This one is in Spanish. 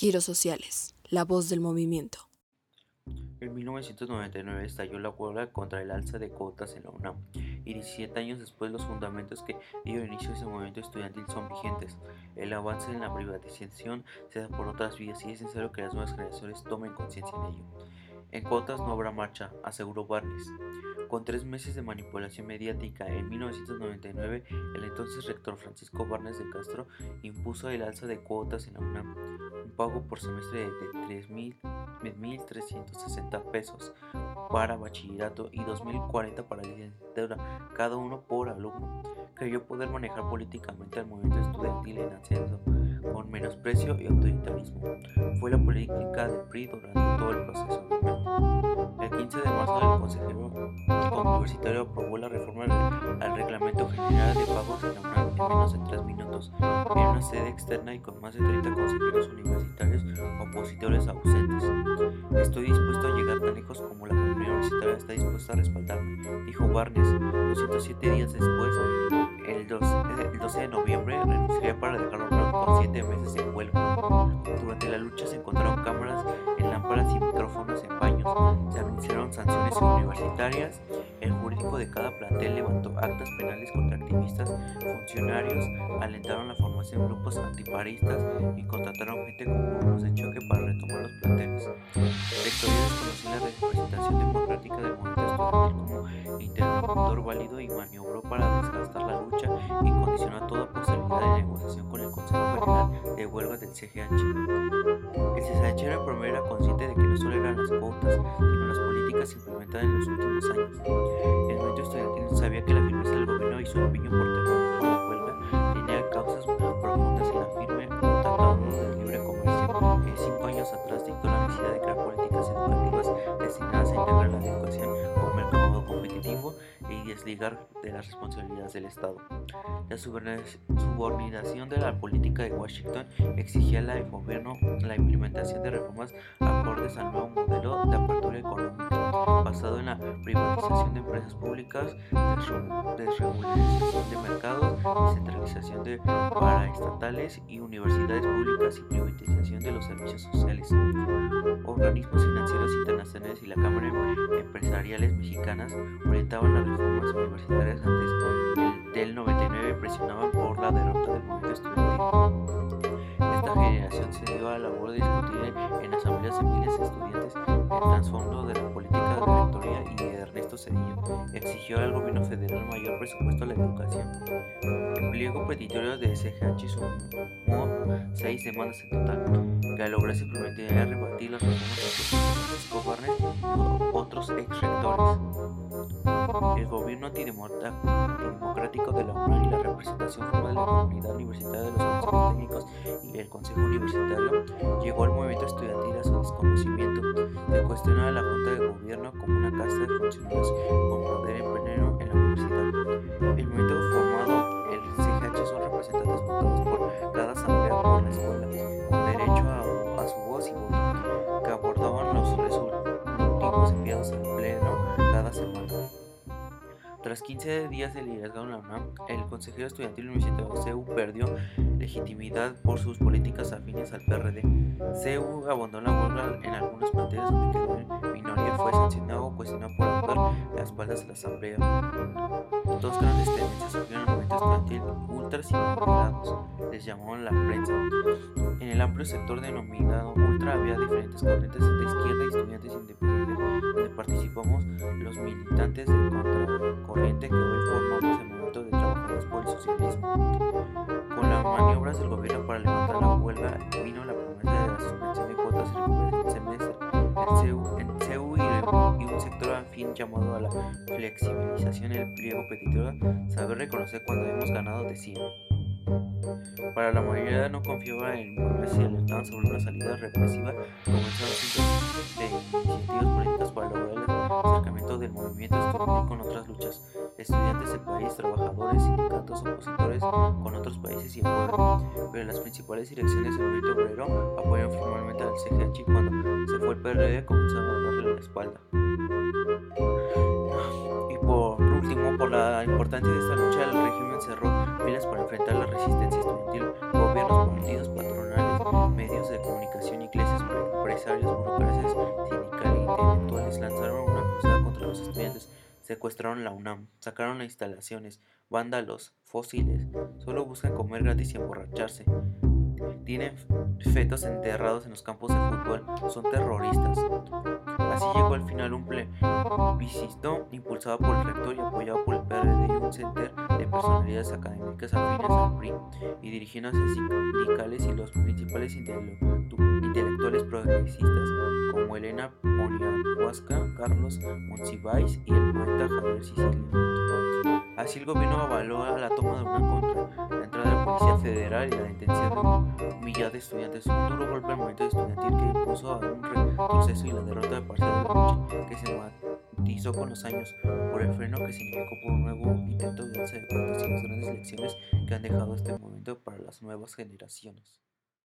Giros Sociales, la voz del movimiento. En 1999 estalló la huelga contra el alza de cuotas en la UNAM y 17 años después los fundamentos que dio inicio a ese movimiento estudiantil son vigentes. El avance en la privatización se da por otras vías y es necesario que las nuevas generaciones tomen conciencia en ello. En cuotas no habrá marcha, aseguró Barnes. Con tres meses de manipulación mediática, en 1999, el entonces rector Francisco Barnes de Castro impuso el alza de cuotas en la UNAM, un pago por semestre de 3.360 pesos para bachillerato y 2.040 para licenciatura, cada uno por alumno. Creyó poder manejar políticamente al movimiento estudiantil en ascenso, con menosprecio y autoritarismo. Fue la política del PRI durante todo el proceso. El 15 de marzo el consejero universitario aprobó la reforma al reglamento general de pagos en la UNAM en menos de 3 minutos, en una sede externa y con más de 30 consejeros universitarios opositores ausentes. Estoy dispuesto a llegar tan lejos como la comunidad universitaria está dispuesta a respaldarme, dijo Barnes. 207 días después, el 12, de noviembre, renunciaría para dejarlo con 7 meses en huelga. Durante la lucha se encontraron cámaras en lámparas y micrófonos en baños, se anunciaron sanciones universitarias el jurídico de cada plantel levantó actas penales contra activistas, funcionarios, alentaron la formación de grupos antiparistas y contrataron gente con grupos de choque para retomar los planteles. Rectoría desconoció la representación democrática del movimiento estudiantil como interlocutor válido y maniobró para de Huelga del CGH. El CGH era primera consciente de que no solo eran las cuotas, sino las políticas implementadas en los últimos años. El movimiento estudiantil sabía que la firmeza del gobierno y su empeño por terminar la huelga tenía causas profundas en la firme Tratado de Libre Comercio, que cinco años atrás dictó la necesidad de crear políticas educativas destinadas a integrar la educación con un mercado competitivo y desligar de las responsabilidades del Estado. La subordinación de la política de Washington exigía al gobierno la implementación de reformas acordes al nuevo modelo de apertura económica basado en la privatización de empresas públicas, desregulación de mercados, descentralización de paraestatales y universidades públicas y privatización de los servicios sociales. Organismos financieros internacionales y la Cámara Empresariales Mexicanas orientaban las reformas universitarias antes del 99 presionaban por la derrota del movimiento estudiantil. Esta generación se dio a la labor de discutir en asambleas de miles de estudiantes el trasfondo de la política de rectoría y de Ernesto Cedillo exigió al gobierno federal mayor presupuesto a la educación. El pliego petitorio de SGH sumó seis demandas en total, que a lograrse prometía reformas de Francisco y otros ex rectores. El gobierno antidemocrático de la UNAM y la representación formal de la comunidad universitaria de los consejos técnicos y el consejo universitario llegó al movimiento estudiantil a su desconocimiento. Se cuestiona a la Junta de Gobierno como una casta de funcionarios con poder en pleno en la universidad. El movimiento formado, el CGH, son representantes votados por cada asamblea por la escuela, con derecho a, a su voz y voto, que abordaban los resultados enviados cada semana. Tras 15 días de liderazgo en la UNAM, el consejero estudiantil universitario CEU perdió legitimidad por sus políticas afines al PRD. CEU abandonó la huelga en algunos planteles donde quedó en minoría fue sancionado o cuestionado por actuar a espaldas de la asamblea. Dos grandes tendencias surgieron en el movimiento estudiantil, ultras y moderados, les llamaban la prensa. En el amplio sector denominado ultra había diferentes corrientes de izquierda y estudiantes independientes, donde participamos los militantes del que hoy formamos el movimiento de trabajadores por el socialismo. Con las maniobras del gobierno para levantar la huelga vino la promesa de la suspensión de cuotas y semestre. El CEU, el y, el, un sector afín llamado a la flexibilización del pliego petitorio saber reconocer cuando hemos ganado de 100. Para la mayoría no confiaba en promesas y alertaban sobre una salida represiva, comenzaron cientos de iniciativas políticas para lograr el acercamiento del movimiento estudiantil con otras luchas, estudiantes del país, trabajadores, sindicatos, opositores con otros países y el pueblo. Pero las principales direcciones del movimiento obrero apoyaron formalmente al CGH cuando se fue el PRD comenzaron a darle la espalda. Y por último, por la importancia de esta lucha, el régimen cerró filas para enfrentar la resistencia estudiantil, gobiernos, partidos, patronales, medios de de comunicación, iglesias, empresarios, burocracias sindicales e intelectuales lanzaron secuestraron la UNAM, sacaron las instalaciones, vándalos, fósiles, solo buscan comer gratis y emborracharse. Tienen fetos enterrados en los campos de fútbol, son terroristas. Así llegó al final un plebiscito impulsado por el rector y apoyado por el PRD y un center de personalidades académicas afines al PRI y dirigentes sindicales y los principales intelectuales progresistas como Elena Poniatowska, Carlos Monsiváis y el poeta Javier Sicilia. Así el gobierno avaló la toma de una contra la entrada de la Policía Federal y la detención de un millar de estudiantes. Un duro golpe al movimiento estudiantil que impuso a un retroceso y la derrota parcial de la lucha que se con los años por el freno que significó por un nuevo intento de alza de cuentas y las grandes elecciones que han dejado este momento para las nuevas generaciones.